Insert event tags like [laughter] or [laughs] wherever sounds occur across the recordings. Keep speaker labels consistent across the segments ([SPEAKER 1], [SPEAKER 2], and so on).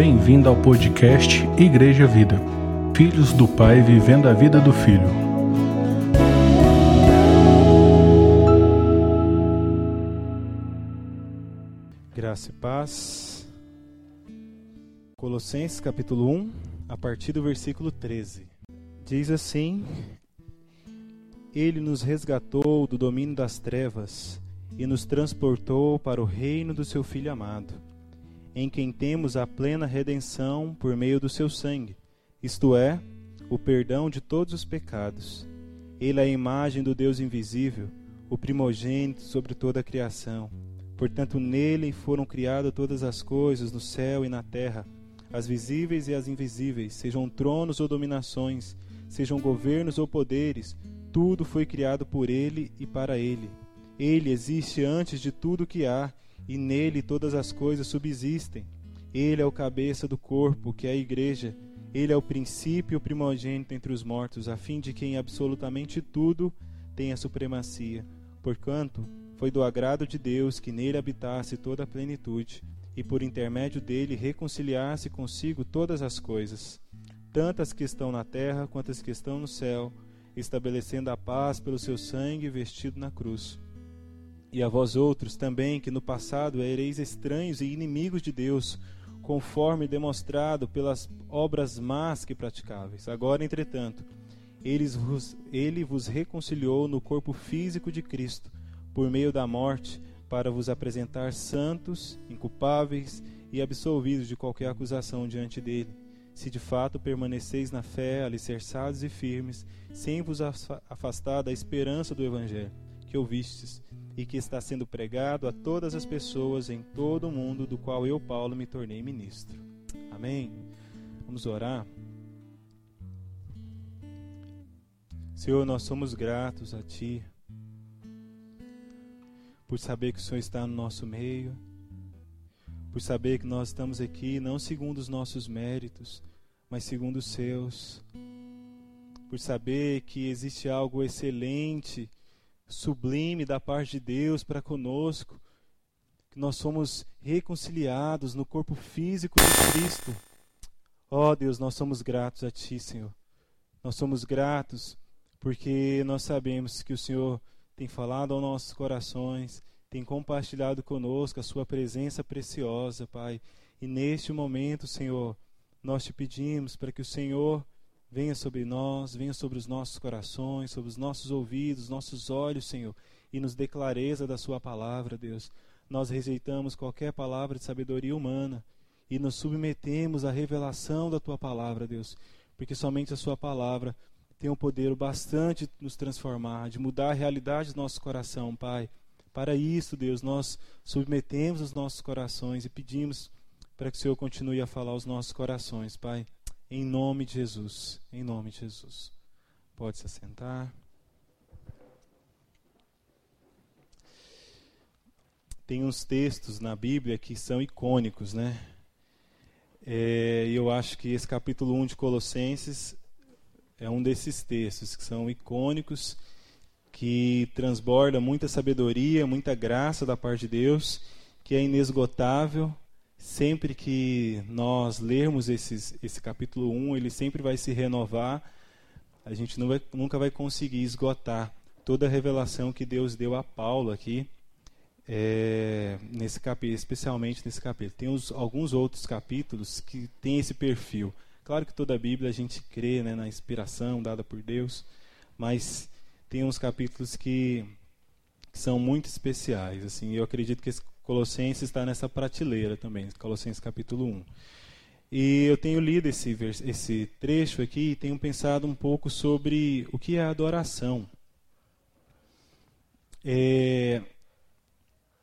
[SPEAKER 1] Bem-vindo ao podcast Igreja Vida. Filhos do Pai vivendo a vida do Filho.
[SPEAKER 2] Graça e paz. Colossenses capítulo 1, a partir do versículo 13. Diz assim: Ele nos resgatou do domínio das trevas e nos transportou para o reino do seu Filho amado em quem temos a plena redenção por meio do seu sangue, isto é, o perdão de todos os pecados. Ele é a imagem do Deus invisível, o primogênito sobre toda a criação. Portanto, nele foram criadas todas as coisas no céu e na terra, as visíveis e as invisíveis, sejam tronos ou dominações, sejam governos ou poderes, tudo foi criado por ele e para ele. Ele existe antes de tudo que há e nele todas as coisas subsistem. Ele é o cabeça do corpo, que é a igreja. Ele é o princípio primogênito entre os mortos, a fim de que em absolutamente tudo tenha supremacia. Porquanto foi do agrado de Deus que nele habitasse toda a plenitude, e por intermédio dele reconciliasse consigo todas as coisas, tanto as que estão na terra quanto as que estão no céu, estabelecendo a paz pelo seu sangue vestido na cruz e a vós outros também, que no passado ereis estranhos e inimigos de Deus, conforme demonstrado pelas obras más que praticáveis. Agora, entretanto, vos, ele vos reconciliou no corpo físico de Cristo, por meio da morte, para vos apresentar santos, inculpáveis e absolvidos de qualquer acusação diante dele. Se de fato permaneceis na fé, alicerçados e firmes, sem vos afastar da esperança do Evangelho, que ouvistes, e que está sendo pregado a todas as pessoas em todo o mundo, do qual eu, Paulo, me tornei ministro. Amém? Vamos orar. Senhor, nós somos gratos a Ti por saber que o Senhor está no nosso meio, por saber que nós estamos aqui não segundo os nossos méritos, mas segundo os Seus, por saber que existe algo excelente sublime da parte de Deus para conosco, que nós somos reconciliados no corpo físico de Cristo. Ó oh, Deus, nós somos gratos a Ti, Senhor. Nós somos gratos porque nós sabemos que o Senhor tem falado aos nossos corações, tem compartilhado conosco a Sua presença preciosa, Pai. E neste momento, Senhor, nós te pedimos para que o Senhor venha sobre nós, venha sobre os nossos corações, sobre os nossos ouvidos, nossos olhos, Senhor, e nos dê clareza da Sua palavra, Deus. Nós rejeitamos qualquer palavra de sabedoria humana e nos submetemos à revelação da Tua palavra, Deus, porque somente a Sua palavra tem o um poder bastante de nos transformar, de mudar a realidade do nosso coração, Pai. Para isso, Deus, nós submetemos os nossos corações e pedimos para que o Senhor continue a falar aos nossos corações, Pai. Em nome de Jesus. Em nome de Jesus. Pode se assentar. Tem uns textos na Bíblia que são icônicos, né? É, eu acho que esse capítulo 1 de Colossenses é um desses textos que são icônicos, que transborda muita sabedoria, muita graça da parte de Deus, que é inesgotável sempre que nós lermos esses, esse capítulo 1, ele sempre vai se renovar. A gente vai, nunca vai conseguir esgotar toda a revelação que Deus deu a Paulo aqui, é, nesse capítulo, especialmente nesse capítulo. Tem os, alguns outros capítulos que têm esse perfil. Claro que toda a Bíblia a gente crê né, na inspiração dada por Deus, mas tem uns capítulos que, que são muito especiais. Assim, eu acredito que esse Colossenses está nessa prateleira também, Colossenses capítulo 1. E eu tenho lido esse, esse trecho aqui e tenho pensado um pouco sobre o que é adoração. É,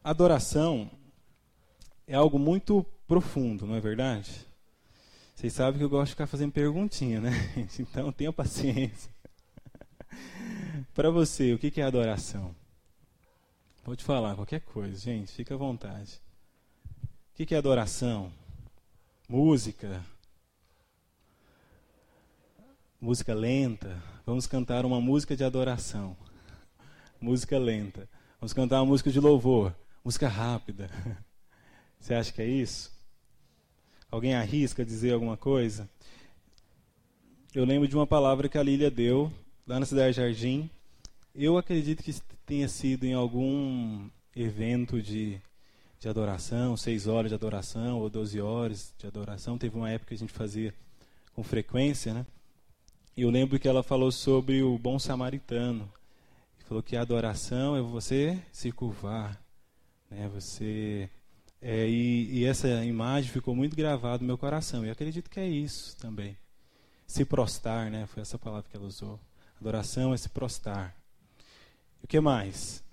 [SPEAKER 2] adoração é algo muito profundo, não é verdade? Vocês sabem que eu gosto de ficar fazendo perguntinha, né? [laughs] Então tenha paciência. [laughs] Para você, o que é adoração? Pode falar qualquer coisa, gente, fica à vontade. O que é adoração? Música. Música lenta. Vamos cantar uma música de adoração. Música lenta. Vamos cantar uma música de louvor. Música rápida. [laughs] Você acha que é isso? Alguém arrisca dizer alguma coisa? Eu lembro de uma palavra que a Lília deu lá na Cidade Jardim. Eu acredito que tenha sido em algum evento de, de adoração, seis horas de adoração ou doze horas de adoração. Teve uma época que a gente fazia com frequência, né? E eu lembro que ela falou sobre o bom samaritano. Falou que a adoração é você se curvar, né? Você é, e, e, essa imagem ficou muito gravada no meu coração. E acredito que é isso também. Se prostar, né? Foi essa palavra que ela usou. Adoração é se prostar. O que mais?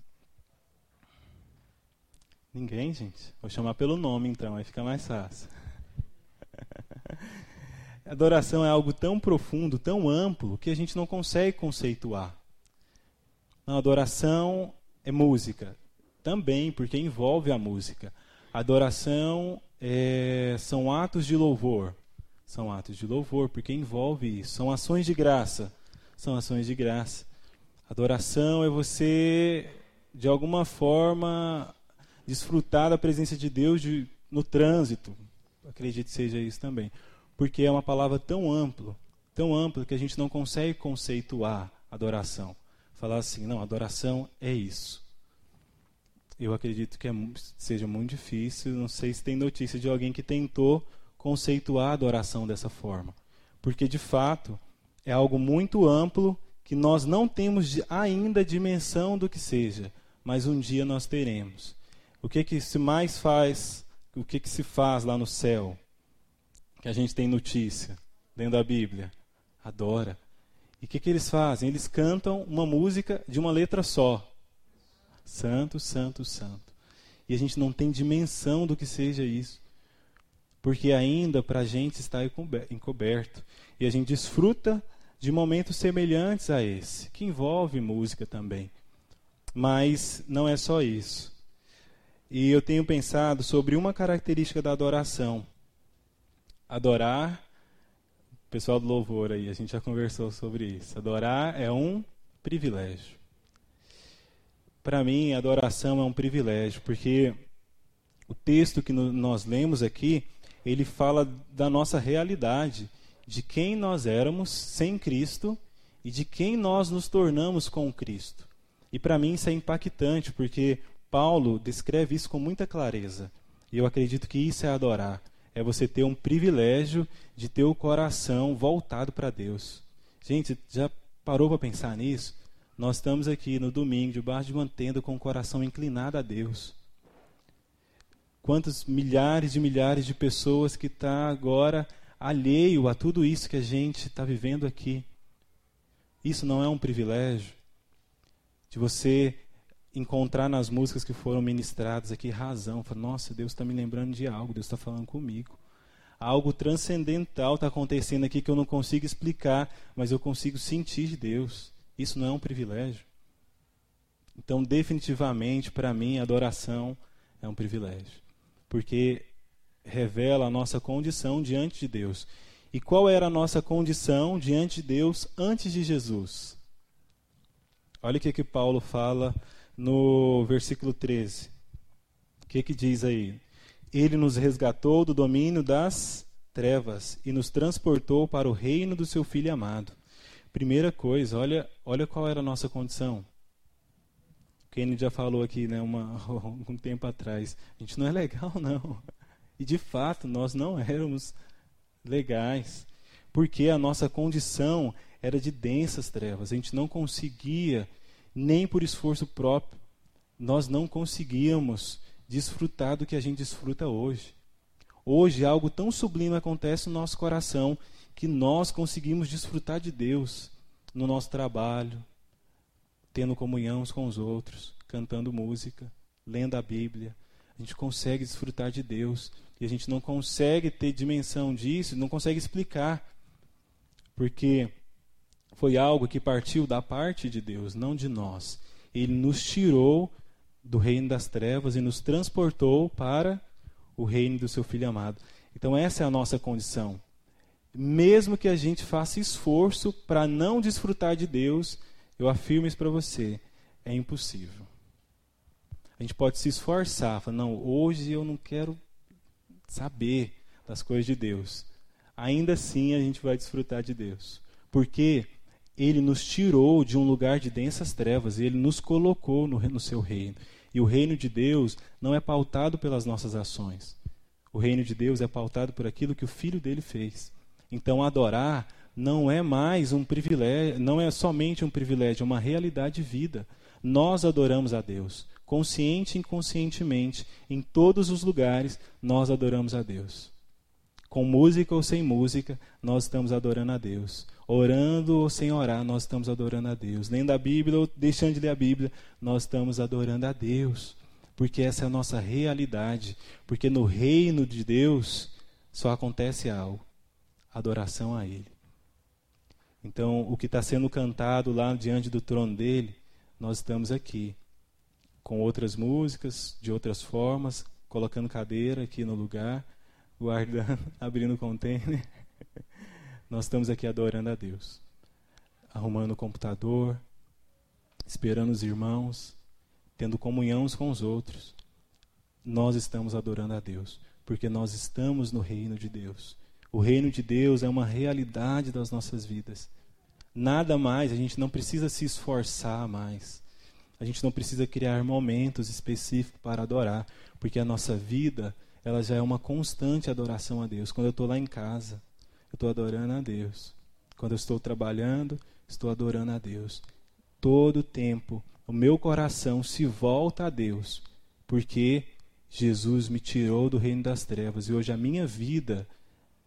[SPEAKER 2] Ninguém, gente? Vou chamar pelo nome então, aí fica mais fácil. [laughs] Adoração é algo tão profundo, tão amplo, que a gente não consegue conceituar. Não, adoração é música. Também, porque envolve a música. Adoração é, são atos de louvor. São atos de louvor, porque envolve isso. São ações de graça. São ações de graça. Adoração é você, de alguma forma, desfrutar da presença de Deus de, no trânsito. Acredito que seja isso também. Porque é uma palavra tão ampla, tão ampla que a gente não consegue conceituar adoração. Falar assim, não, adoração é isso. Eu acredito que é, seja muito difícil. Não sei se tem notícia de alguém que tentou conceituar adoração dessa forma. Porque, de fato, é algo muito amplo que nós não temos ainda dimensão do que seja, mas um dia nós teremos. O que que se mais faz, o que que se faz lá no céu? Que a gente tem notícia dentro da Bíblia. Adora. E o que que eles fazem? Eles cantam uma música de uma letra só. Santo, santo, santo. E a gente não tem dimensão do que seja isso. Porque ainda para a gente está encoberto. E a gente desfruta de momentos semelhantes a esse, que envolve música também. Mas não é só isso. E eu tenho pensado sobre uma característica da adoração. Adorar, pessoal do louvor aí, a gente já conversou sobre isso. Adorar é um privilégio. Para mim, adoração é um privilégio, porque o texto que nós lemos aqui, ele fala da nossa realidade, de quem nós éramos sem Cristo e de quem nós nos tornamos com Cristo. E para mim isso é impactante, porque Paulo descreve isso com muita clareza. E eu acredito que isso é adorar. É você ter um privilégio de ter o coração voltado para Deus. Gente, já parou para pensar nisso? Nós estamos aqui no domingo, debaixo de uma tenda, com o coração inclinado a Deus. Quantos milhares e milhares de pessoas que estão tá agora alheio a tudo isso que a gente está vivendo aqui. Isso não é um privilégio de você encontrar nas músicas que foram ministradas aqui razão. Falar, Nossa, Deus está me lembrando de algo, Deus está falando comigo. Algo transcendental está acontecendo aqui que eu não consigo explicar, mas eu consigo sentir de Deus. Isso não é um privilégio. Então, definitivamente, para mim, adoração é um privilégio. Porque revela a nossa condição diante de Deus. E qual era a nossa condição diante de Deus antes de Jesus? Olha o que, que Paulo fala no versículo 13. O que, que diz aí? Ele nos resgatou do domínio das trevas e nos transportou para o reino do seu Filho amado. Primeira coisa, olha, olha qual era a nossa condição. Kenny já falou aqui né, uma, [laughs] um tempo atrás. A gente não é legal, não. E de fato, nós não éramos legais. Porque a nossa condição era de densas trevas. A gente não conseguia nem por esforço próprio, nós não conseguíamos desfrutar do que a gente desfruta hoje. Hoje, algo tão sublime acontece no nosso coração que nós conseguimos desfrutar de Deus no nosso trabalho, tendo comunhão uns com os outros, cantando música, lendo a Bíblia. A gente consegue desfrutar de Deus e a gente não consegue ter dimensão disso, não consegue explicar. Porque foi algo que partiu da parte de Deus, não de nós. Ele nos tirou do reino das trevas e nos transportou para o reino do seu filho amado. Então essa é a nossa condição. Mesmo que a gente faça esforço para não desfrutar de Deus, eu afirmo isso para você, é impossível. A gente pode se esforçar, falar, não, hoje eu não quero saber das coisas de Deus, ainda assim a gente vai desfrutar de Deus. Porque ele nos tirou de um lugar de densas trevas e ele nos colocou no, no seu reino. E o reino de Deus não é pautado pelas nossas ações. O reino de Deus é pautado por aquilo que o filho dele fez. Então adorar não é mais um privilégio, não é somente um privilégio, é uma realidade de vida. Nós adoramos a Deus, consciente e inconscientemente, em todos os lugares, nós adoramos a Deus. Com música ou sem música, nós estamos adorando a Deus. Orando ou sem orar, nós estamos adorando a Deus. Lendo a Bíblia ou deixando de ler a Bíblia, nós estamos adorando a Deus. Porque essa é a nossa realidade. Porque no reino de Deus só acontece algo: adoração a Ele. Então, o que está sendo cantado lá diante do trono dele, nós estamos aqui, com outras músicas, de outras formas, colocando cadeira aqui no lugar, guardando, [laughs] abrindo o container. Nós estamos aqui adorando a Deus, arrumando o computador, esperando os irmãos, tendo comunhão uns com os outros. Nós estamos adorando a Deus, porque nós estamos no reino de Deus. O reino de Deus é uma realidade das nossas vidas. Nada mais, a gente não precisa se esforçar mais. A gente não precisa criar momentos específicos para adorar, porque a nossa vida, ela já é uma constante adoração a Deus. Quando eu estou lá em casa, eu estou adorando a Deus. Quando eu estou trabalhando, estou adorando a Deus. Todo tempo, o meu coração se volta a Deus, porque Jesus me tirou do reino das trevas e hoje a minha vida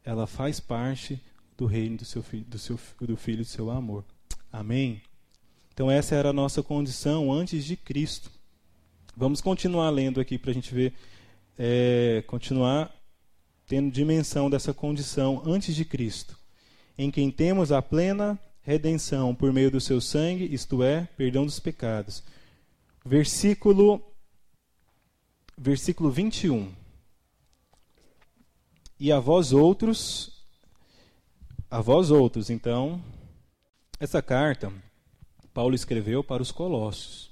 [SPEAKER 2] ela faz parte do reino do seu filho, do seu do filho do seu amor. Amém. Então essa era a nossa condição antes de Cristo. Vamos continuar lendo aqui para a gente ver, é, continuar tendo dimensão dessa condição antes de Cristo, em quem temos a plena redenção por meio do seu sangue, isto é, perdão dos pecados. Versículo versículo 21. E a vós outros, a vós outros, então, essa carta Paulo escreveu para os colossos.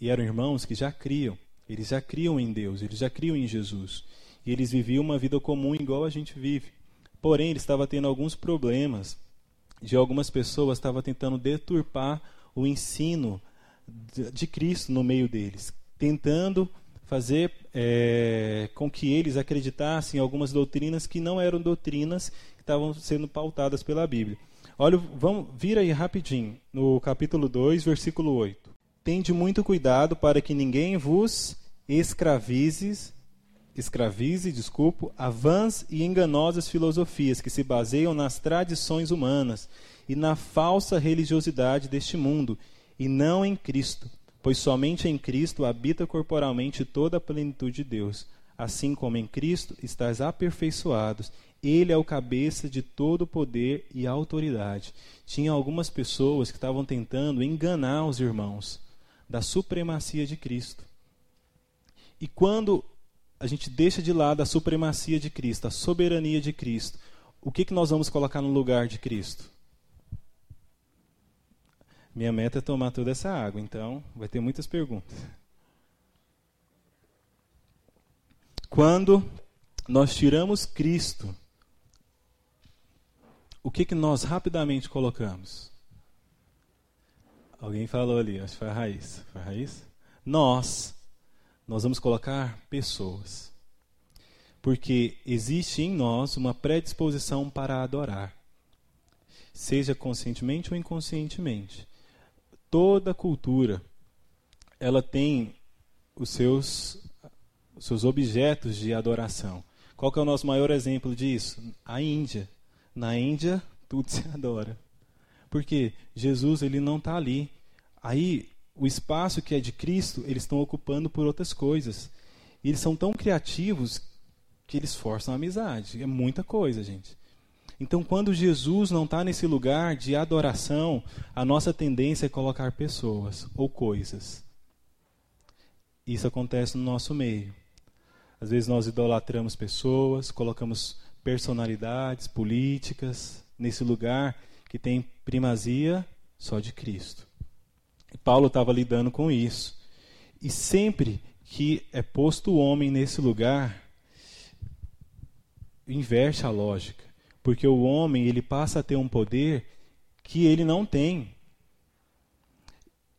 [SPEAKER 2] E eram irmãos que já criam, eles já criam em Deus, eles já criam em Jesus. E eles viviam uma vida comum igual a gente vive. Porém, ele estava tendo alguns problemas de algumas pessoas estava tentando deturpar o ensino de Cristo no meio deles, tentando fazer é, com que eles acreditassem em algumas doutrinas que não eram doutrinas que estavam sendo pautadas pela Bíblia. Olha, vamos, vira aí rapidinho, no capítulo 2, versículo 8. Tende muito cuidado para que ninguém vos escravize, escravize, desculpo, a vãs e enganosas filosofias que se baseiam nas tradições humanas e na falsa religiosidade deste mundo, e não em Cristo pois somente em Cristo habita corporalmente toda a plenitude de Deus. Assim como em Cristo estás aperfeiçoados, ele é o cabeça de todo poder e autoridade. Tinha algumas pessoas que estavam tentando enganar os irmãos da supremacia de Cristo. E quando a gente deixa de lado a supremacia de Cristo, a soberania de Cristo, o que, que nós vamos colocar no lugar de Cristo? Minha meta é tomar toda essa água, então vai ter muitas perguntas. Quando nós tiramos Cristo, o que, que nós rapidamente colocamos? Alguém falou ali, acho que foi a raiz. Foi a raiz? Nós, nós vamos colocar pessoas. Porque existe em nós uma predisposição para adorar, seja conscientemente ou inconscientemente toda cultura ela tem os seus, os seus objetos de adoração. Qual que é o nosso maior exemplo disso? A Índia. Na Índia, tudo [laughs] se adora. Porque Jesus ele não está ali. Aí, o espaço que é de Cristo, eles estão ocupando por outras coisas. E eles são tão criativos que eles forçam a amizade. É muita coisa, gente. Então, quando Jesus não está nesse lugar de adoração, a nossa tendência é colocar pessoas ou coisas. Isso acontece no nosso meio. Às vezes nós idolatramos pessoas, colocamos personalidades políticas nesse lugar que tem primazia só de Cristo. E Paulo estava lidando com isso. E sempre que é posto o homem nesse lugar, inverte a lógica, porque o homem ele passa a ter um poder que ele não tem.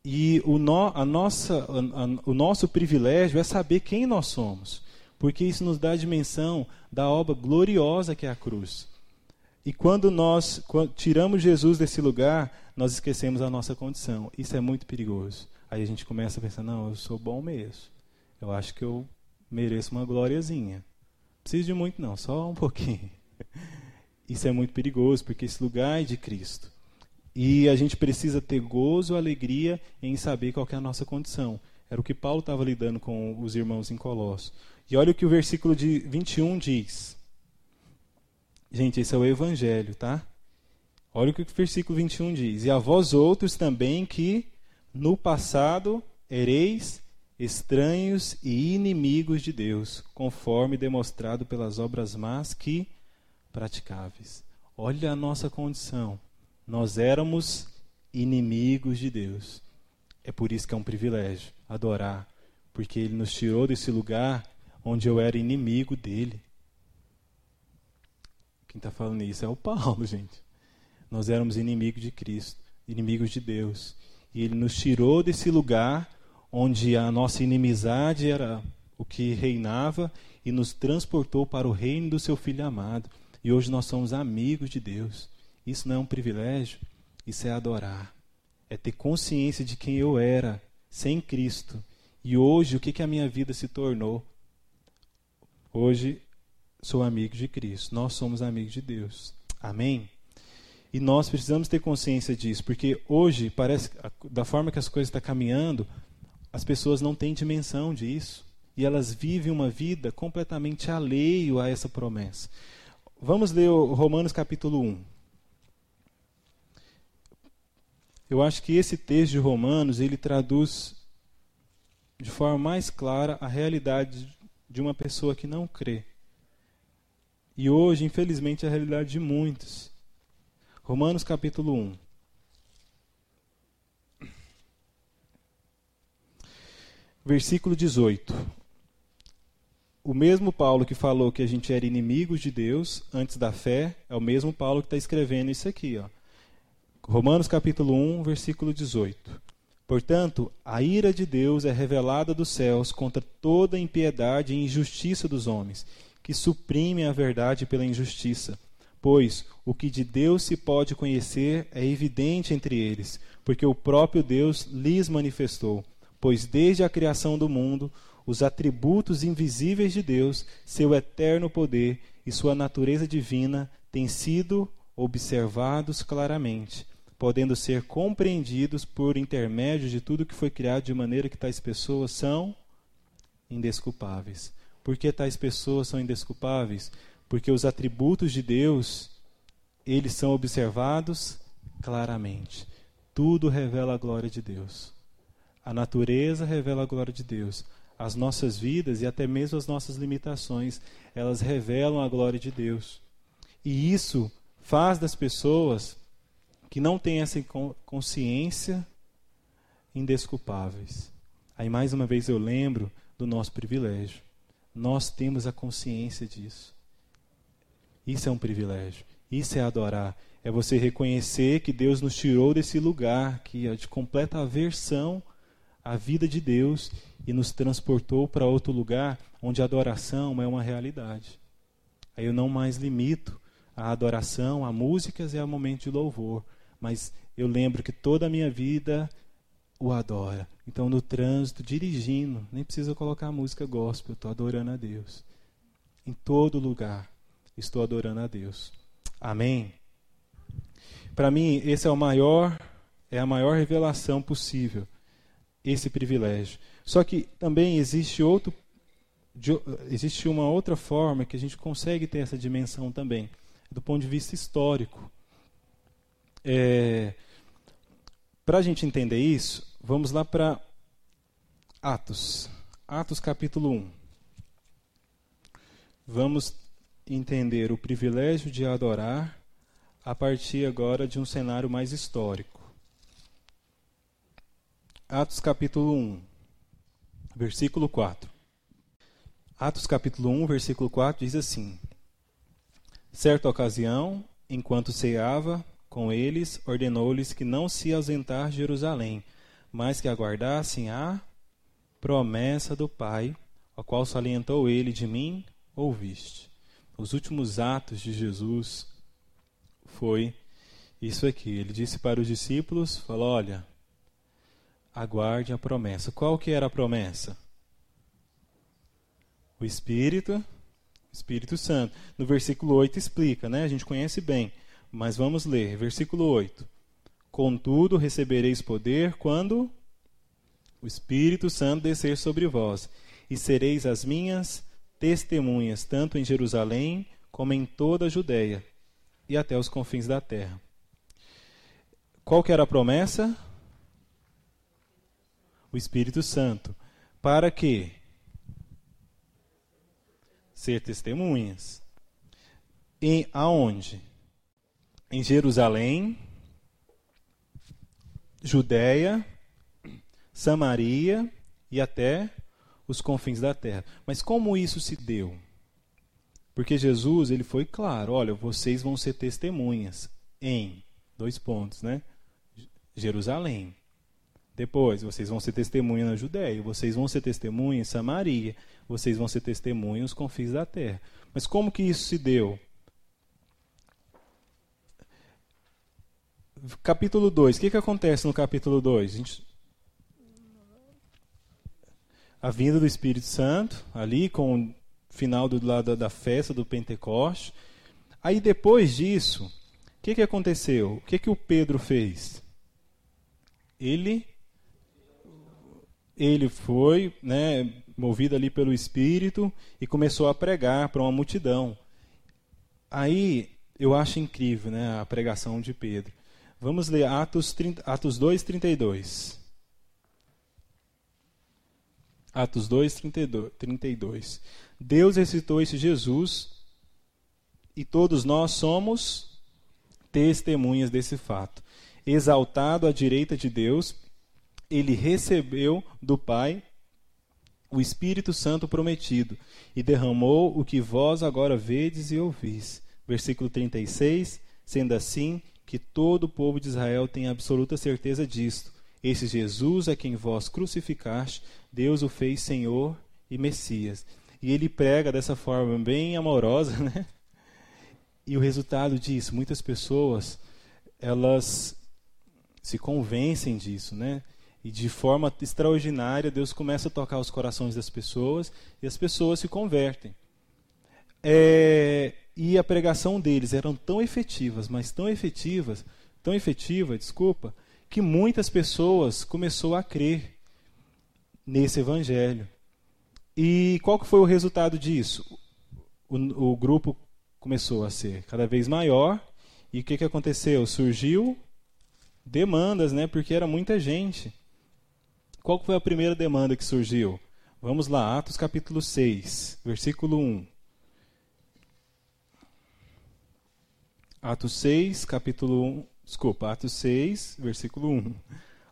[SPEAKER 2] E o, no, a nossa, a, a, o nosso privilégio é saber quem nós somos, porque isso nos dá a dimensão da obra gloriosa que é a cruz. E quando nós tiramos Jesus desse lugar, nós esquecemos a nossa condição. Isso é muito perigoso. Aí a gente começa a pensar: não, eu sou bom mesmo. Eu acho que eu mereço uma glóriazinha. Não preciso de muito, não, só um pouquinho. [laughs] Isso é muito perigoso, porque esse lugar é de Cristo. E a gente precisa ter gozo, alegria em saber qual é a nossa condição. Era o que Paulo estava lidando com os irmãos em Colossos. E olha o que o versículo de 21 diz. Gente, esse é o Evangelho, tá? Olha o que o versículo 21 diz. E a vós outros também que no passado ereis estranhos e inimigos de Deus, conforme demonstrado pelas obras más que praticáveis. Olha a nossa condição. Nós éramos inimigos de Deus. É por isso que é um privilégio adorar, porque Ele nos tirou desse lugar onde eu era inimigo dele. Quem está falando isso é o Paulo, [laughs] gente. Nós éramos inimigos de Cristo, inimigos de Deus. E Ele nos tirou desse lugar onde a nossa inimizade era o que reinava e nos transportou para o reino do Seu Filho amado. E hoje nós somos amigos de Deus. Isso não é um privilégio, isso é adorar. É ter consciência de quem eu era sem Cristo. E hoje, o que, que a minha vida se tornou? Hoje, sou amigo de Cristo. Nós somos amigos de Deus. Amém? E nós precisamos ter consciência disso, porque hoje, parece da forma que as coisas estão caminhando, as pessoas não têm dimensão disso. E elas vivem uma vida completamente alheio a essa promessa. Vamos ler Romanos capítulo 1. Eu acho que esse texto de Romanos, ele traduz de forma mais clara a realidade de uma pessoa que não crê. E hoje, infelizmente, é a realidade de muitos. Romanos capítulo 1. Versículo 18. O mesmo Paulo que falou que a gente era inimigos de Deus antes da fé, é o mesmo Paulo que está escrevendo isso aqui. Ó. Romanos capítulo 1, versículo 18. Portanto, a ira de Deus é revelada dos céus contra toda impiedade e injustiça dos homens, que suprimem a verdade pela injustiça. Pois o que de Deus se pode conhecer é evidente entre eles, porque o próprio Deus lhes manifestou. Pois desde a criação do mundo, os atributos invisíveis de Deus, seu eterno poder e sua natureza divina têm sido observados claramente podendo ser compreendidos por intermédio de tudo que foi criado, de maneira que tais pessoas são indesculpáveis. Por que tais pessoas são indesculpáveis? Porque os atributos de Deus, eles são observados claramente. Tudo revela a glória de Deus. A natureza revela a glória de Deus. As nossas vidas e até mesmo as nossas limitações, elas revelam a glória de Deus. E isso faz das pessoas que não têm essa consciência indesculpáveis. Aí mais uma vez eu lembro do nosso privilégio. Nós temos a consciência disso. Isso é um privilégio. Isso é adorar. É você reconhecer que Deus nos tirou desse lugar que é de completa aversão à vida de Deus e nos transportou para outro lugar onde a adoração é uma realidade. Aí eu não mais limito a adoração a músicas e a momentos de louvor, mas eu lembro que toda a minha vida o adora. Então, no trânsito, dirigindo, nem precisa colocar música gospel, estou adorando a Deus. Em todo lugar, estou adorando a Deus. Amém? Para mim, esse é o maior, é a maior revelação possível, esse privilégio. Só que também existe outro, existe uma outra forma que a gente consegue ter essa dimensão também, do ponto de vista histórico. É, para a gente entender isso, vamos lá para Atos. Atos capítulo 1. Vamos entender o privilégio de adorar a partir agora de um cenário mais histórico. Atos capítulo 1, versículo 4. Atos capítulo 1, versículo 4 diz assim: Certa ocasião, enquanto ceava com eles, ordenou-lhes que não se ausentar de Jerusalém, mas que aguardassem a promessa do Pai, a qual salientou ele de mim, ouviste. Os últimos atos de Jesus foi isso aqui. Ele disse para os discípulos, falou: "Olha, aguarde a promessa. Qual que era a promessa? O Espírito, Espírito Santo. No versículo 8 explica, né? A gente conhece bem, mas vamos ler. Versículo 8. Contudo, recebereis poder quando o Espírito Santo descer sobre vós, e sereis as minhas testemunhas, tanto em Jerusalém como em toda a Judéia e até os confins da terra. Qual que era a promessa? O Espírito Santo. Para quê? Ser testemunhas. Em aonde? Em Jerusalém, Judéia, Samaria e até os confins da terra. Mas como isso se deu? Porque Jesus, ele foi claro, olha, vocês vão ser testemunhas em dois pontos, né? Jerusalém. Depois, vocês vão ser testemunha na Judéia, vocês vão ser testemunha em Samaria, vocês vão ser testemunha nos confins da terra. Mas como que isso se deu? Capítulo 2. O que, que acontece no capítulo 2? A vinda do Espírito Santo, ali com o final do lado da festa do Pentecoste. Aí depois disso, o que, que aconteceu? O que, que o Pedro fez? Ele ele foi, né, movido ali pelo Espírito e começou a pregar para uma multidão. Aí eu acho incrível, né, a pregação de Pedro. Vamos ler Atos, 30, Atos 2, 32. Atos 2, 32. Deus ressuscitou esse Jesus e todos nós somos testemunhas desse fato. Exaltado à direita de Deus, ele recebeu do Pai o Espírito Santo prometido e derramou o que vós agora vedes e ouvis. Versículo 36. Sendo assim, que todo o povo de Israel tem absoluta certeza disto esse Jesus a quem vós crucificaste, Deus o fez Senhor e Messias. E ele prega dessa forma bem amorosa, [laughs] né? E o resultado disso, muitas pessoas, elas se convencem disso, né? E de forma extraordinária, Deus começa a tocar os corações das pessoas e as pessoas se convertem. É, e a pregação deles eram tão efetivas, mas tão efetivas, tão efetiva, desculpa, que muitas pessoas começou a crer nesse evangelho. E qual que foi o resultado disso? O, o grupo começou a ser cada vez maior. E o que, que aconteceu? Surgiu demandas, né? Porque era muita gente. Qual foi a primeira demanda que surgiu? Vamos lá, Atos capítulo 6, versículo 1. Atos 6, capítulo 1, Desculpa, Atos 6, versículo 1.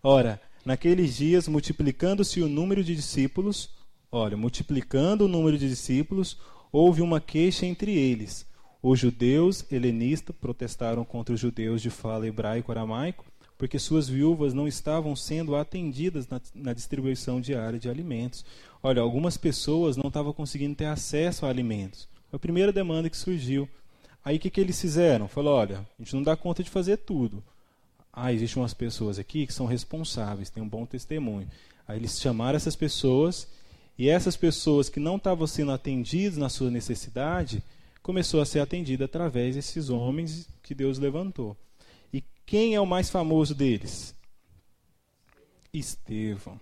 [SPEAKER 2] Ora, naqueles dias, multiplicando-se o número de discípulos, olha, multiplicando o número de discípulos, houve uma queixa entre eles. Os judeus helenistas protestaram contra os judeus de fala hebraico-aramaico, porque suas viúvas não estavam sendo atendidas na, na, distribuição diária de alimentos. Olha, algumas pessoas não estavam conseguindo ter acesso a alimentos. Foi a primeira demanda que surgiu. Aí o que, que eles fizeram? Falou, olha, a gente não dá conta de fazer tudo. Ah, existem umas pessoas aqui que são responsáveis, têm um bom testemunho. Aí eles chamaram essas pessoas e essas pessoas que não estavam sendo atendidas na sua necessidade, começou a ser atendida através desses homens que Deus levantou. E quem é o mais famoso deles? Estevão.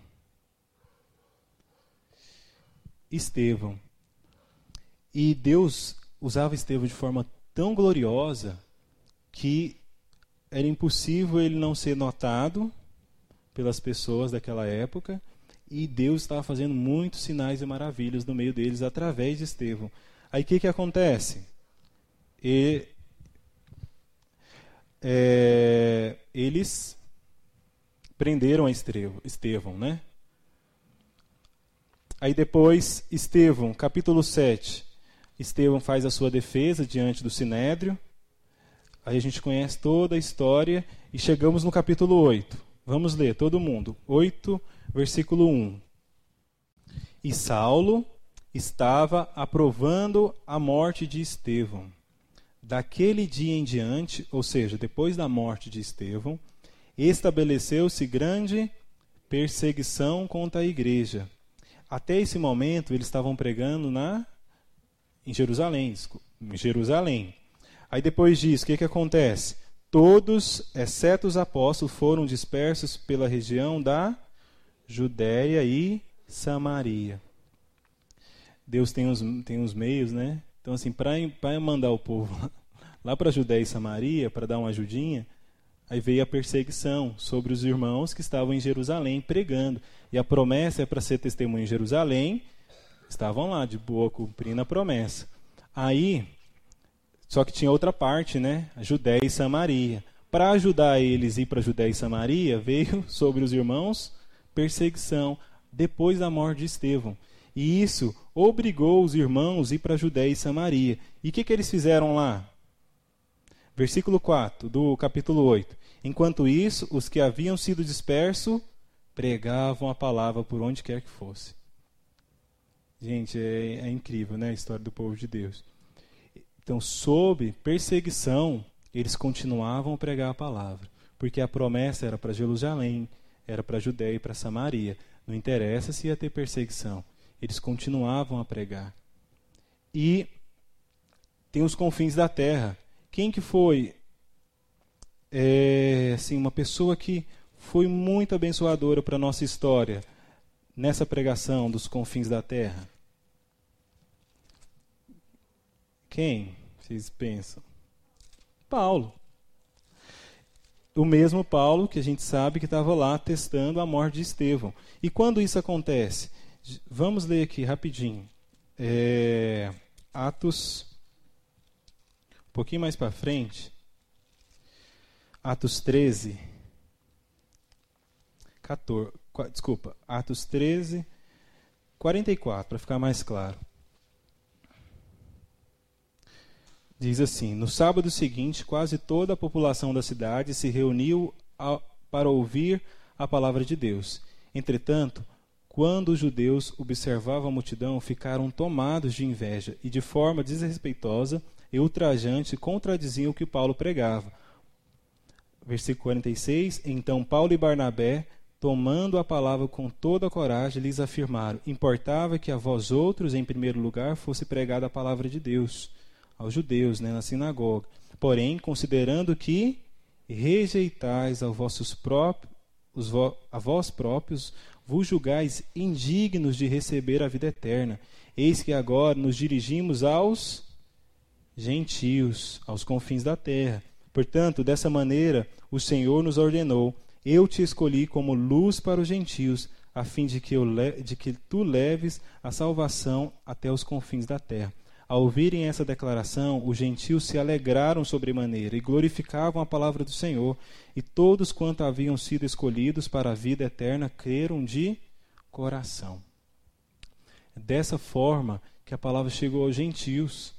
[SPEAKER 2] Estevão. E Deus usava Estevão de forma tão gloriosa que era impossível ele não ser notado pelas pessoas daquela época e Deus estava fazendo muitos sinais e maravilhas no meio deles através de Estevão. Aí o que, que acontece? E, é, eles prenderam a Estevão, né? Aí depois, Estevão, capítulo 7. Estevão faz a sua defesa diante do sinédrio. Aí a gente conhece toda a história e chegamos no capítulo 8. Vamos ler, todo mundo. 8, versículo 1. E Saulo estava aprovando a morte de Estevão. Daquele dia em diante, ou seja, depois da morte de Estevão, estabeleceu-se grande perseguição contra a igreja. Até esse momento, eles estavam pregando na em Jerusalém, em Jerusalém. Aí depois disso, o que, que acontece? Todos, exceto os apóstolos, foram dispersos pela região da Judéia e Samaria. Deus tem os, tem os meios, né? Então, assim, para mandar o povo lá [laughs] para Judéia e Samaria, para dar uma ajudinha, Aí veio a perseguição sobre os irmãos que estavam em Jerusalém pregando. E a promessa é para ser testemunho em Jerusalém. Estavam lá, de boa, cumprindo a promessa. Aí, só que tinha outra parte, né? Judéia e Samaria. Para ajudar eles a ir para Judéia e Samaria, veio [laughs] sobre os irmãos perseguição depois da morte de Estevão. E isso obrigou os irmãos a ir para Judéia e Samaria. E o que, que eles fizeram lá? Versículo 4 do capítulo 8. Enquanto isso, os que haviam sido dispersos pregavam a palavra por onde quer que fosse. Gente, é, é incrível, né, a história do povo de Deus. Então, sob perseguição, eles continuavam a pregar a palavra, porque a promessa era para Jerusalém, era para Judéia e para Samaria. Não interessa se ia ter perseguição. Eles continuavam a pregar. E tem os confins da terra. Quem que foi é, assim, uma pessoa que foi muito abençoadora para a nossa história nessa pregação dos confins da terra? Quem vocês pensam? Paulo. O mesmo Paulo que a gente sabe que estava lá testando a morte de Estevão. E quando isso acontece? Vamos ler aqui rapidinho. É, Atos, um pouquinho mais para frente. Atos 13, 14, desculpa, Atos 13, 44, para ficar mais claro. Diz assim: No sábado seguinte, quase toda a população da cidade se reuniu a, para ouvir a palavra de Deus. Entretanto, quando os judeus observavam a multidão, ficaram tomados de inveja e, de forma desrespeitosa e ultrajante, contradiziam o que Paulo pregava versículo 46, então Paulo e Barnabé, tomando a palavra com toda a coragem, lhes afirmaram: importava que a vós outros, em primeiro lugar, fosse pregada a palavra de Deus aos judeus, né, na sinagoga. Porém, considerando que rejeitais a vossos próprios, a vós próprios, vos julgais indignos de receber a vida eterna. Eis que agora nos dirigimos aos gentios, aos confins da terra Portanto, dessa maneira, o Senhor nos ordenou: Eu te escolhi como luz para os gentios, a fim de que, de que tu leves a salvação até os confins da terra. Ao ouvirem essa declaração, os gentios se alegraram sobremaneira e glorificavam a palavra do Senhor, e todos quanto haviam sido escolhidos para a vida eterna creram de coração. É dessa forma que a palavra chegou aos gentios.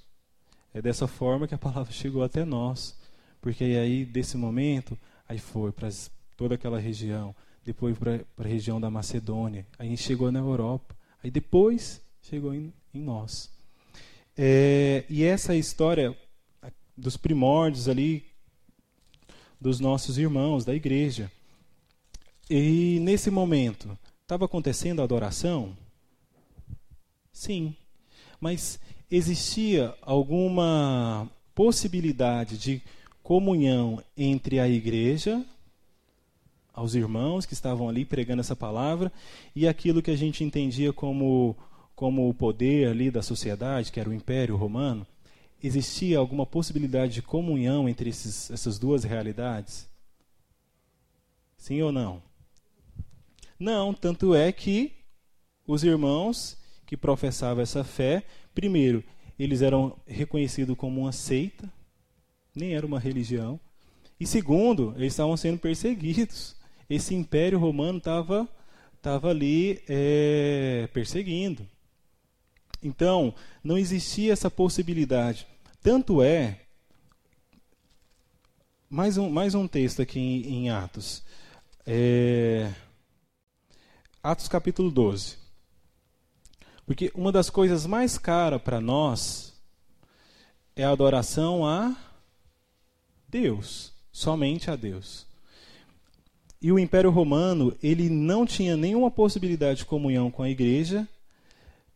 [SPEAKER 2] É dessa forma que a palavra chegou até nós. Porque aí, desse momento, aí foi para toda aquela região, depois para a região da Macedônia, aí chegou na Europa, aí depois chegou em, em nós. É, e essa história dos primórdios ali, dos nossos irmãos da igreja. E nesse momento, estava acontecendo a adoração? Sim. Mas existia alguma possibilidade de comunhão entre a igreja, aos irmãos que estavam ali pregando essa palavra, e aquilo que a gente entendia como, como o poder ali da sociedade, que era o Império Romano, existia alguma possibilidade de comunhão entre esses, essas duas realidades? Sim ou não? Não, tanto é que os irmãos que professavam essa fé, primeiro, eles eram reconhecidos como uma seita, nem era uma religião. E segundo, eles estavam sendo perseguidos. Esse império romano estava tava ali é, perseguindo. Então, não existia essa possibilidade. Tanto é. Mais um, mais um texto aqui em, em Atos. É, Atos capítulo 12. Porque uma das coisas mais caras para nós é a adoração a Deus, somente a Deus. E o Império Romano, ele não tinha nenhuma possibilidade de comunhão com a igreja,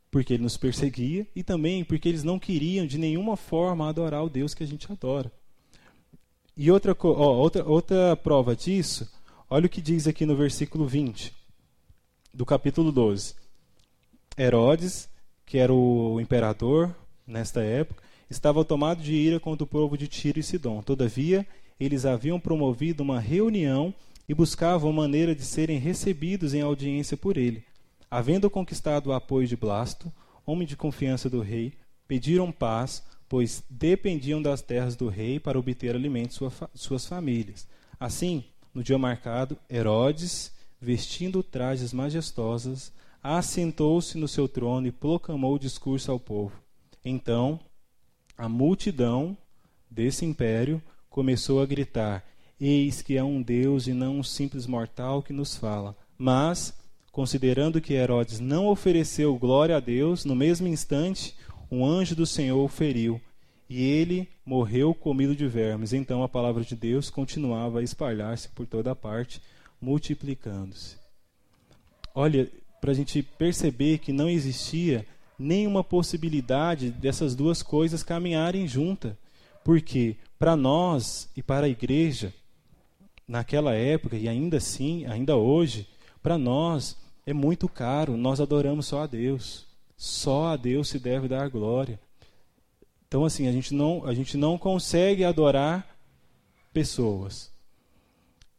[SPEAKER 2] porque ele nos perseguia, e também porque eles não queriam de nenhuma forma adorar o Deus que a gente adora. E outra, ó, outra, outra prova disso, olha o que diz aqui no versículo 20 do capítulo 12. Herodes, que era o imperador nesta época, estava tomado de ira contra o povo de Tiro e Sidom. Todavia, eles haviam promovido uma reunião e buscavam maneira de serem recebidos em audiência por ele. Havendo conquistado o apoio de Blasto, homem de confiança do rei, pediram paz, pois dependiam das terras do rei para obter alimento sua suas famílias. Assim, no dia marcado, Herodes, vestindo trajes majestosas, assentou-se no seu trono e proclamou o discurso ao povo. Então, a multidão desse império começou a gritar: Eis que é um Deus e não um simples mortal que nos fala. Mas, considerando que Herodes não ofereceu glória a Deus, no mesmo instante, um anjo do Senhor o feriu, e ele morreu comido de vermes. Então a palavra de Deus continuava a espalhar-se por toda parte, multiplicando-se. Olha, para a gente perceber que não existia nenhuma possibilidade dessas duas coisas caminharem juntas. Porque para nós e para a igreja, naquela época e ainda assim, ainda hoje, para nós é muito caro. Nós adoramos só a Deus. Só a Deus se deve dar glória. Então assim, a gente não a gente não consegue adorar pessoas.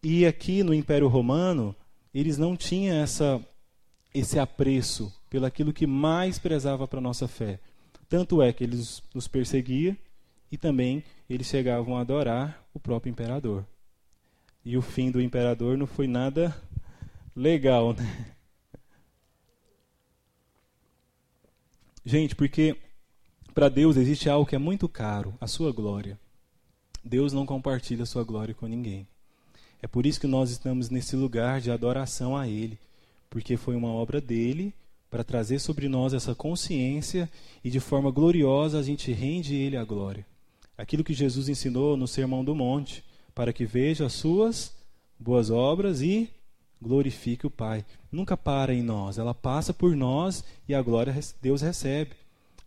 [SPEAKER 2] E aqui no Império Romano, eles não tinham essa esse apreço pelo aquilo que mais prezava para a nossa fé. Tanto é que eles nos perseguiam e também eles chegavam a adorar o próprio imperador. E o fim do imperador não foi nada legal, né? Gente, porque para Deus existe algo que é muito caro, a sua glória. Deus não compartilha a sua glória com ninguém. É por isso que nós estamos nesse lugar de adoração a Ele, porque foi uma obra dele para trazer sobre nós essa consciência e de forma gloriosa a gente rende Ele a glória. Aquilo que Jesus ensinou no Sermão do Monte, para que veja as suas boas obras e glorifique o Pai. Nunca para em nós, ela passa por nós e a glória Deus recebe.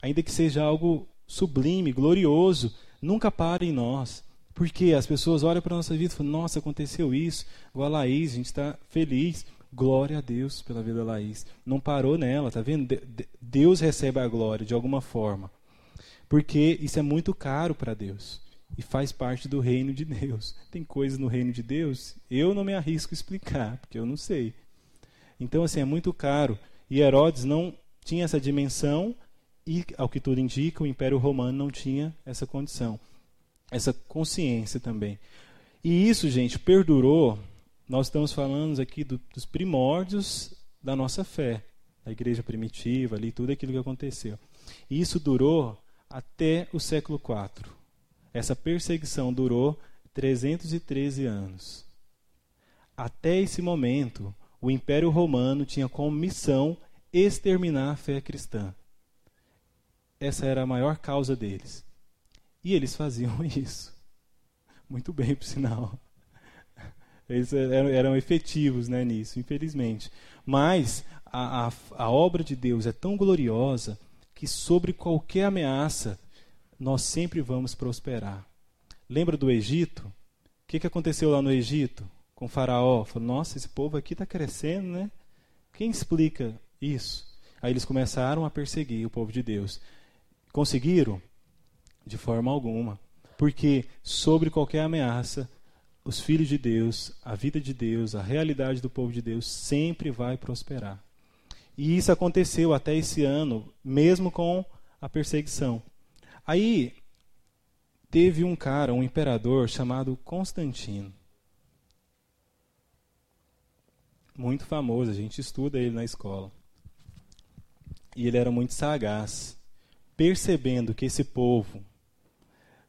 [SPEAKER 2] Ainda que seja algo sublime, glorioso, nunca para em nós. Porque as pessoas olham para a nossa vida e falam: Nossa, aconteceu isso. Igual a Laís, a gente está feliz. Glória a Deus pela vida da Laís. Não parou nela, tá vendo? Deus recebe a glória de alguma forma. Porque isso é muito caro para Deus e faz parte do reino de Deus. Tem coisas no reino de Deus, eu não me arrisco a explicar, porque eu não sei. Então, assim, é muito caro. E Herodes não tinha essa dimensão e, ao que tudo indica, o Império Romano não tinha essa condição, essa consciência também. E isso, gente, perdurou. Nós estamos falando aqui do, dos primórdios da nossa fé, da igreja primitiva, ali, tudo aquilo que aconteceu. E isso durou até o século IV. Essa perseguição durou 313 anos. Até esse momento, o Império Romano tinha como missão exterminar a fé cristã. Essa era a maior causa deles. E eles faziam [laughs] isso. Muito bem, por sinal. Eles eram, eram efetivos né, nisso, infelizmente. Mas a, a, a obra de Deus é tão gloriosa que sobre qualquer ameaça nós sempre vamos prosperar. Lembra do Egito? O que, que aconteceu lá no Egito com Faraó? Falou, nossa, esse povo aqui está crescendo, né? Quem explica isso? Aí eles começaram a perseguir o povo de Deus. Conseguiram? De forma alguma. Porque sobre qualquer ameaça, os filhos de Deus, a vida de Deus, a realidade do povo de Deus sempre vai prosperar. E isso aconteceu até esse ano, mesmo com a perseguição. Aí teve um cara, um imperador chamado Constantino. Muito famoso, a gente estuda ele na escola. e ele era muito sagaz. Percebendo que esse povo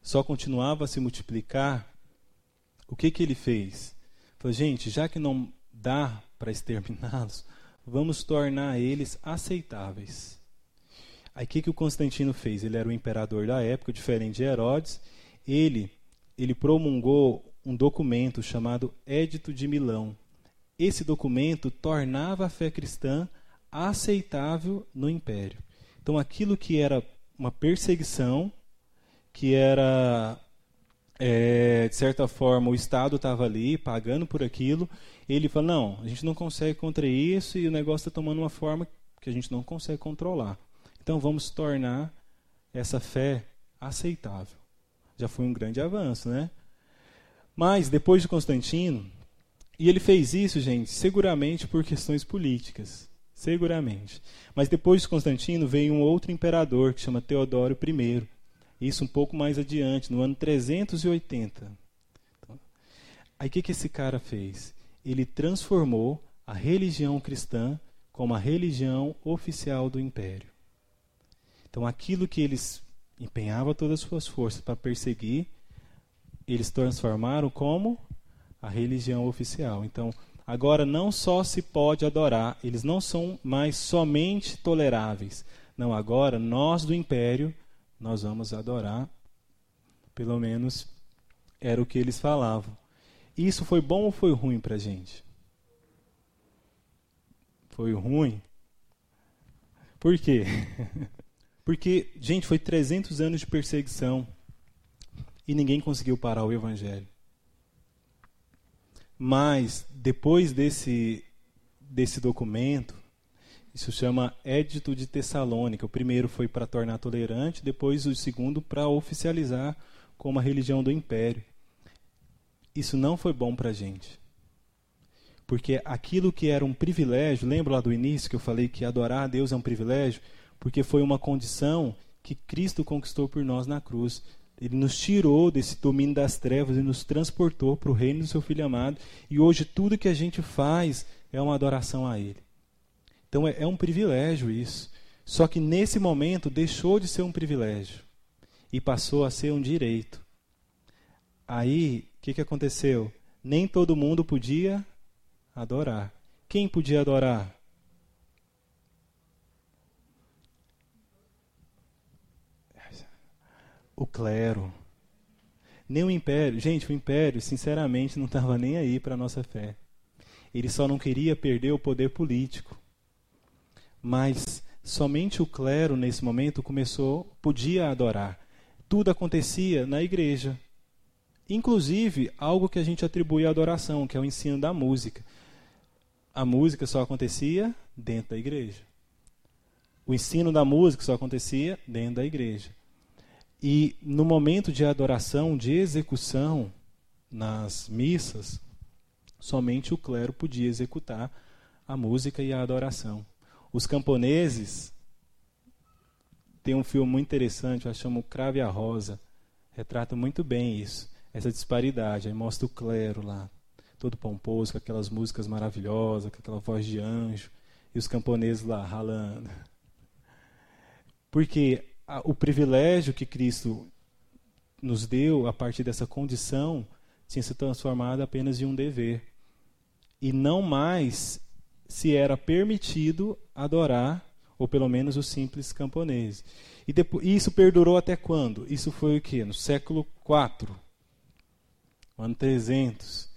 [SPEAKER 2] só continuava a se multiplicar, o que, que ele fez? Falou, gente, já que não dá para exterminá-los, vamos tornar eles aceitáveis. Aí o que, que o Constantino fez? Ele era o imperador da época, diferente de Herodes. Ele, ele promulgou um documento chamado Édito de Milão. Esse documento tornava a fé cristã aceitável no império. Então aquilo que era uma perseguição, que era é, de certa forma, o Estado estava ali pagando por aquilo. Ele falou: não, a gente não consegue contra isso e o negócio está tomando uma forma que a gente não consegue controlar. Então vamos tornar essa fé aceitável. Já foi um grande avanço, né? Mas depois de Constantino, e ele fez isso, gente, seguramente por questões políticas, seguramente. Mas depois de Constantino veio um outro imperador que chama Teodório I isso um pouco mais adiante, no ano 380. Então, aí o que, que esse cara fez? Ele transformou a religião cristã como a religião oficial do império. Então aquilo que eles empenhavam todas as suas forças para perseguir, eles transformaram como a religião oficial. Então, agora não só se pode adorar, eles não são mais somente toleráveis. Não, agora nós do império nós vamos adorar. Pelo menos era o que eles falavam. Isso foi bom ou foi ruim para a gente? Foi ruim. Por quê? [laughs] Porque, gente, foi 300 anos de perseguição e ninguém conseguiu parar o evangelho. Mas, depois desse, desse documento, isso chama Édito de Tessalônica. O primeiro foi para tornar tolerante, depois o segundo para oficializar como a religião do império. Isso não foi bom para a gente. Porque aquilo que era um privilégio, lembra lá do início que eu falei que adorar a Deus é um privilégio? Porque foi uma condição que Cristo conquistou por nós na cruz. Ele nos tirou desse domínio das trevas e nos transportou para o reino do seu Filho amado. E hoje tudo que a gente faz é uma adoração a Ele. Então é, é um privilégio isso. Só que nesse momento deixou de ser um privilégio e passou a ser um direito. Aí, o que, que aconteceu? Nem todo mundo podia adorar. Quem podia adorar? O clero. Nem o império. Gente, o império, sinceramente, não estava nem aí para a nossa fé. Ele só não queria perder o poder político mas somente o clero nesse momento começou, podia adorar. Tudo acontecia na igreja. Inclusive, algo que a gente atribui à adoração, que é o ensino da música. A música só acontecia dentro da igreja. O ensino da música só acontecia dentro da igreja. E no momento de adoração, de execução, nas missas, somente o clero podia executar a música e a adoração. Os camponeses tem um filme muito interessante, eu chamo Crave a Rosa. Retrata muito bem isso, essa disparidade. Aí mostra o clero lá, todo pomposo, com aquelas músicas maravilhosas, com aquela voz de anjo, e os camponeses lá ralando. Porque a, o privilégio que Cristo nos deu a partir dessa condição tinha se transformado apenas em um dever. E não mais se era permitido adorar, ou pelo menos os simples camponeses. E, depois, e isso perdurou até quando? Isso foi o quê? No século IV, ano 300.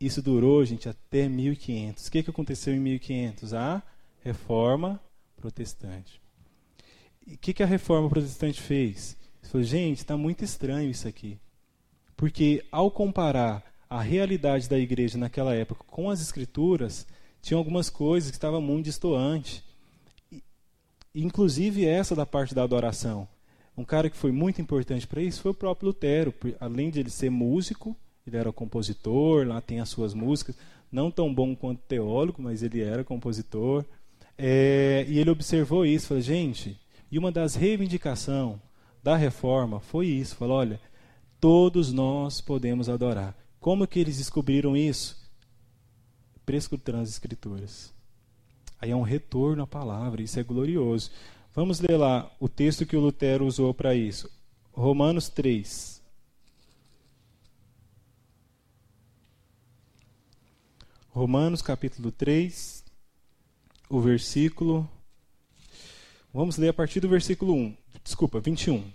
[SPEAKER 2] Isso durou, gente, até 1500. O que, que aconteceu em 1500? A reforma protestante. O que, que a reforma protestante fez? Falou, gente, está muito estranho isso aqui. Porque ao comparar a realidade da igreja naquela época com as escrituras, tinha algumas coisas que estavam muito distantes. Inclusive essa da parte da adoração. Um cara que foi muito importante para isso foi o próprio Lutero. Além de ele ser músico, ele era compositor, lá tem as suas músicas. Não tão bom quanto teólogo, mas ele era compositor. É, e ele observou isso, falou, gente, e uma das reivindicações da reforma foi isso, falou, olha, todos nós podemos adorar. Como que eles descobriram isso? prescrutando as escrituras. Aí é um retorno à palavra, isso é glorioso. Vamos ler lá o texto que o Lutero usou para isso. Romanos 3. Romanos capítulo 3, o versículo. Vamos ler a partir do versículo 1. Desculpa, 21.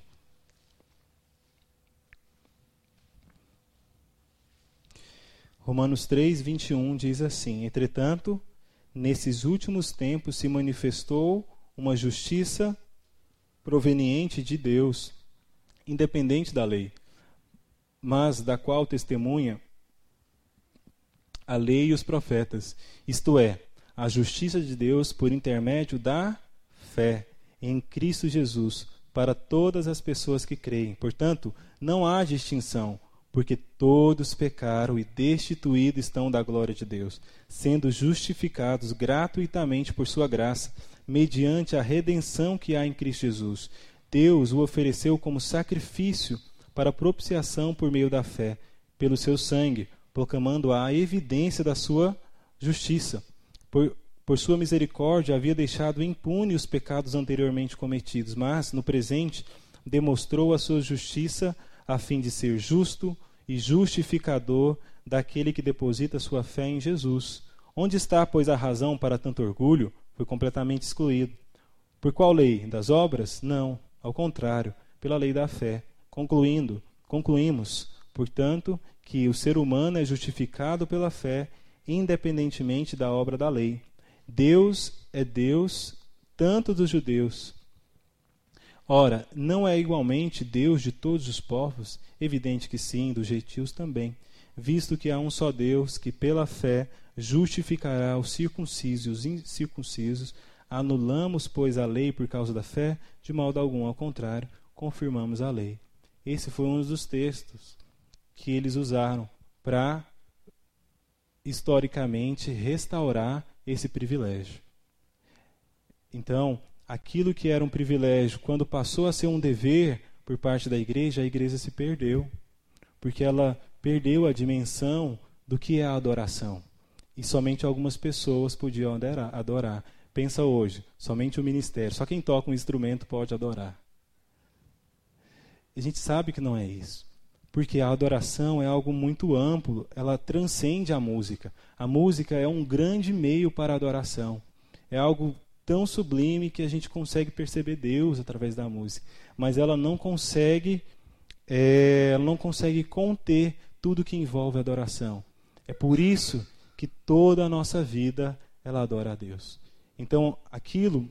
[SPEAKER 2] Romanos 3, 21 diz assim: Entretanto, nesses últimos tempos se manifestou uma justiça proveniente de Deus, independente da lei, mas da qual testemunha a lei e os profetas, isto é, a justiça de Deus por intermédio da fé em Cristo Jesus para todas as pessoas que creem. Portanto, não há distinção, porque todos pecaram e destituídos estão da glória de Deus, sendo justificados gratuitamente por sua graça, mediante a redenção que há em Cristo Jesus. Deus o ofereceu como sacrifício para propiciação por meio da fé, pelo seu sangue, proclamando a evidência da sua justiça. Por, por sua misericórdia, havia deixado impune os pecados anteriormente cometidos, mas, no presente, demonstrou a sua justiça a fim de ser justo e justificador daquele que deposita sua fé em Jesus. Onde está, pois, a razão para tanto orgulho? Foi completamente excluído. Por qual lei? Das obras? Não, ao contrário, pela lei da fé. Concluindo, concluímos, portanto, que o ser humano é justificado pela fé, independentemente da obra da lei. Deus é Deus tanto dos judeus. Ora, não é igualmente Deus de todos os povos? Evidente que sim, dos gentios também, visto que há um só Deus que, pela fé, justificará os circuncisos e os incircuncisos. Anulamos, pois, a lei por causa da fé? De modo algum, ao contrário, confirmamos a lei. Esse foi um dos textos que eles usaram para, historicamente, restaurar esse privilégio. Então, aquilo que era um privilégio, quando passou a ser um dever por parte da igreja, a igreja se perdeu, porque ela perdeu a dimensão do que é a adoração. E somente algumas pessoas podiam adorar. Pensa hoje, somente o ministério, só quem toca um instrumento pode adorar. A gente sabe que não é isso porque a adoração é algo muito amplo, ela transcende a música. A música é um grande meio para a adoração. É algo tão sublime que a gente consegue perceber Deus através da música, mas ela não consegue, é, ela não consegue conter tudo que envolve a adoração. É por isso que toda a nossa vida ela adora a Deus. Então, aquilo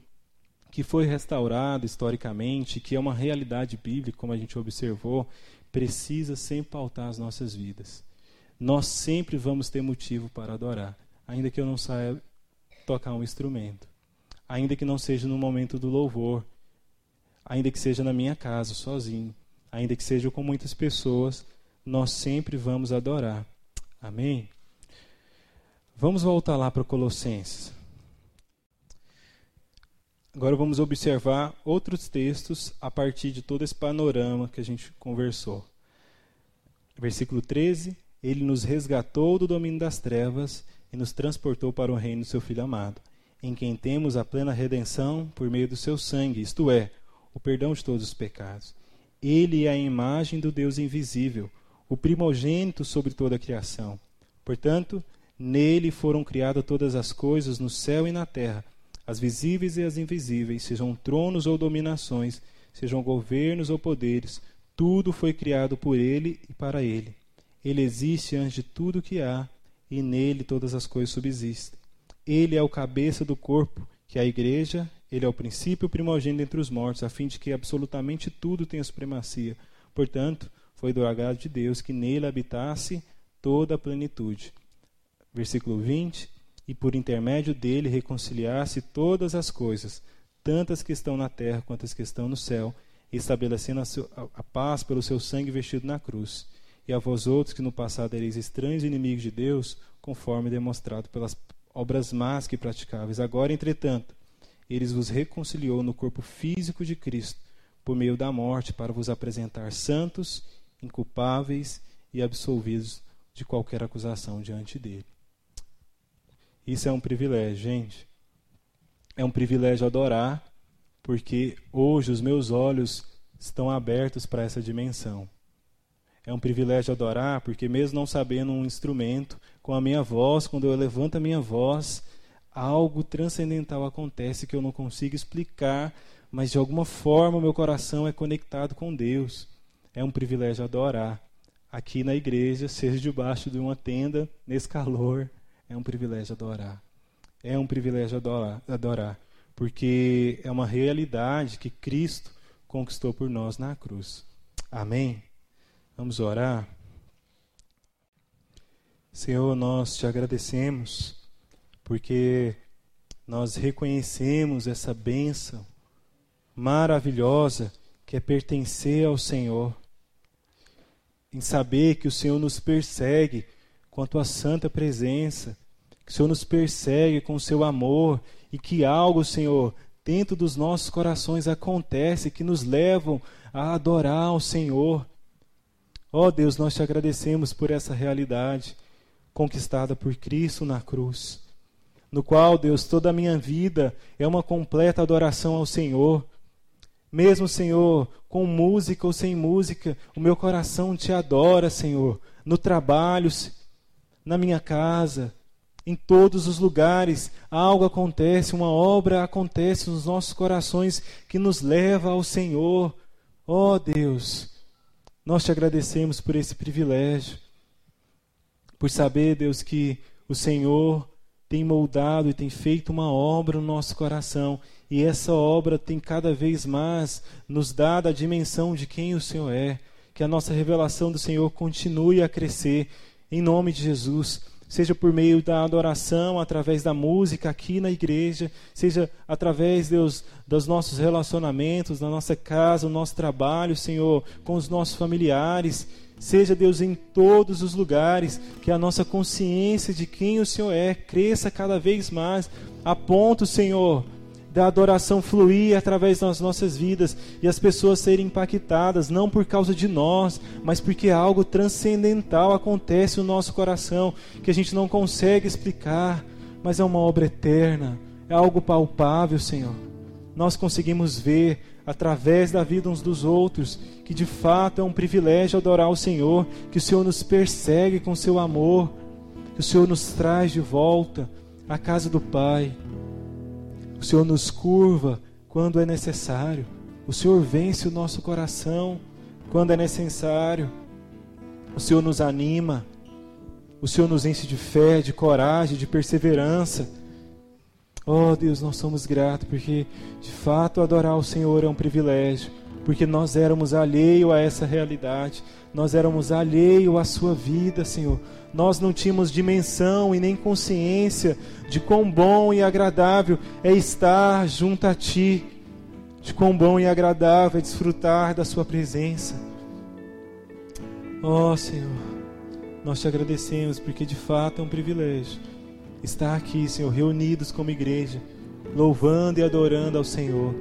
[SPEAKER 2] que foi restaurado historicamente, que é uma realidade bíblica, como a gente observou, precisa sempre pautar as nossas vidas. Nós sempre vamos ter motivo para adorar, ainda que eu não saiba tocar um instrumento, ainda que não seja no momento do louvor, ainda que seja na minha casa, sozinho, ainda que seja com muitas pessoas, nós sempre vamos adorar. Amém? Vamos voltar lá para Colossenses. Agora vamos observar outros textos a partir de todo esse panorama que a gente conversou. Versículo 13: Ele nos resgatou do domínio das trevas e nos transportou para o reino do seu Filho amado, em quem temos a plena redenção por meio do seu sangue, isto é, o perdão de todos os pecados. Ele é a imagem do Deus invisível, o primogênito sobre toda a criação. Portanto, nele foram criadas todas as coisas no céu e na terra as visíveis e as invisíveis, sejam tronos ou dominações, sejam governos ou poderes, tudo foi criado por ele e para ele. Ele existe antes de tudo que há, e nele todas as coisas subsistem. Ele é o cabeça do corpo, que é a igreja, ele é o princípio primogênito entre os mortos, a fim de que absolutamente tudo tenha supremacia. Portanto, foi do agrado de Deus que nele habitasse toda a plenitude. Versículo 20 e por intermédio dele reconciliasse todas as coisas, tantas que estão na terra quanto as que estão no céu, estabelecendo a, seu, a, a paz pelo seu sangue vestido na cruz. E a vós outros que no passado ereis estranhos e inimigos de Deus, conforme demonstrado pelas obras más que praticáveis. Agora, entretanto, eles vos reconciliou no corpo físico de Cristo, por meio da morte, para vos apresentar santos, inculpáveis e absolvidos de qualquer acusação diante dele. Isso é um privilégio, gente. É um privilégio adorar, porque hoje os meus olhos estão abertos para essa dimensão. É um privilégio adorar, porque mesmo não sabendo um instrumento, com a minha voz, quando eu levanto a minha voz, algo transcendental acontece que eu não consigo explicar, mas de alguma forma o meu coração é conectado com Deus. É um privilégio adorar. Aqui na igreja, seja debaixo de uma tenda, nesse calor, é um privilégio adorar. É um privilégio adorar, adorar porque é uma realidade que Cristo conquistou por nós na cruz. Amém? Vamos orar. Senhor, nós te agradecemos porque nós reconhecemos essa bênção maravilhosa que é pertencer ao Senhor, em saber que o Senhor nos persegue com a tua santa presença, que o Senhor nos persegue com o seu amor e que algo, Senhor, dentro dos nossos corações acontece que nos levam a adorar ao Senhor Ó oh Deus, nós te agradecemos por essa realidade conquistada por Cristo na cruz, no qual, Deus, toda a minha vida é uma completa adoração ao Senhor. Mesmo, Senhor, com música ou sem música, o meu coração te adora, Senhor, no trabalho, na minha casa, em todos os lugares, algo acontece, uma obra acontece nos nossos corações que nos leva ao Senhor. Ó oh, Deus, nós te agradecemos por esse privilégio, por saber, Deus, que o Senhor tem moldado e tem feito uma obra no nosso coração, e essa obra tem cada vez mais nos dado a dimensão de quem o Senhor é. Que a nossa revelação do Senhor continue a crescer, em nome de Jesus seja por meio da adoração, através da música aqui na igreja, seja através, Deus, dos nossos relacionamentos, na nossa casa, no nosso trabalho, Senhor, com os nossos familiares. Seja, Deus, em todos os lugares, que a nossa consciência de quem o Senhor é cresça cada vez mais, a ponto, Senhor, da adoração fluir através das nossas vidas e as pessoas serem impactadas, não por causa de nós, mas porque algo transcendental acontece no nosso coração que a gente não consegue explicar, mas é uma obra eterna, é algo palpável, Senhor. Nós conseguimos ver através da vida uns dos outros que de fato é um privilégio adorar o Senhor, que o Senhor nos persegue com seu amor, que o Senhor nos traz de volta à casa do Pai. O Senhor nos curva quando é necessário. O Senhor vence o nosso coração quando é necessário. O Senhor nos anima. O Senhor nos enche de fé, de coragem, de perseverança. Oh Deus, nós somos gratos porque de fato adorar o Senhor é um privilégio, porque nós éramos alheio a essa realidade, nós éramos alheio à sua vida, Senhor nós não tínhamos dimensão e nem consciência de quão bom e agradável é estar junto a Ti, de quão bom e agradável é desfrutar da Sua presença. Oh, Senhor, nós te agradecemos porque de fato é um privilégio estar aqui, Senhor, reunidos como igreja, louvando e adorando ao Senhor.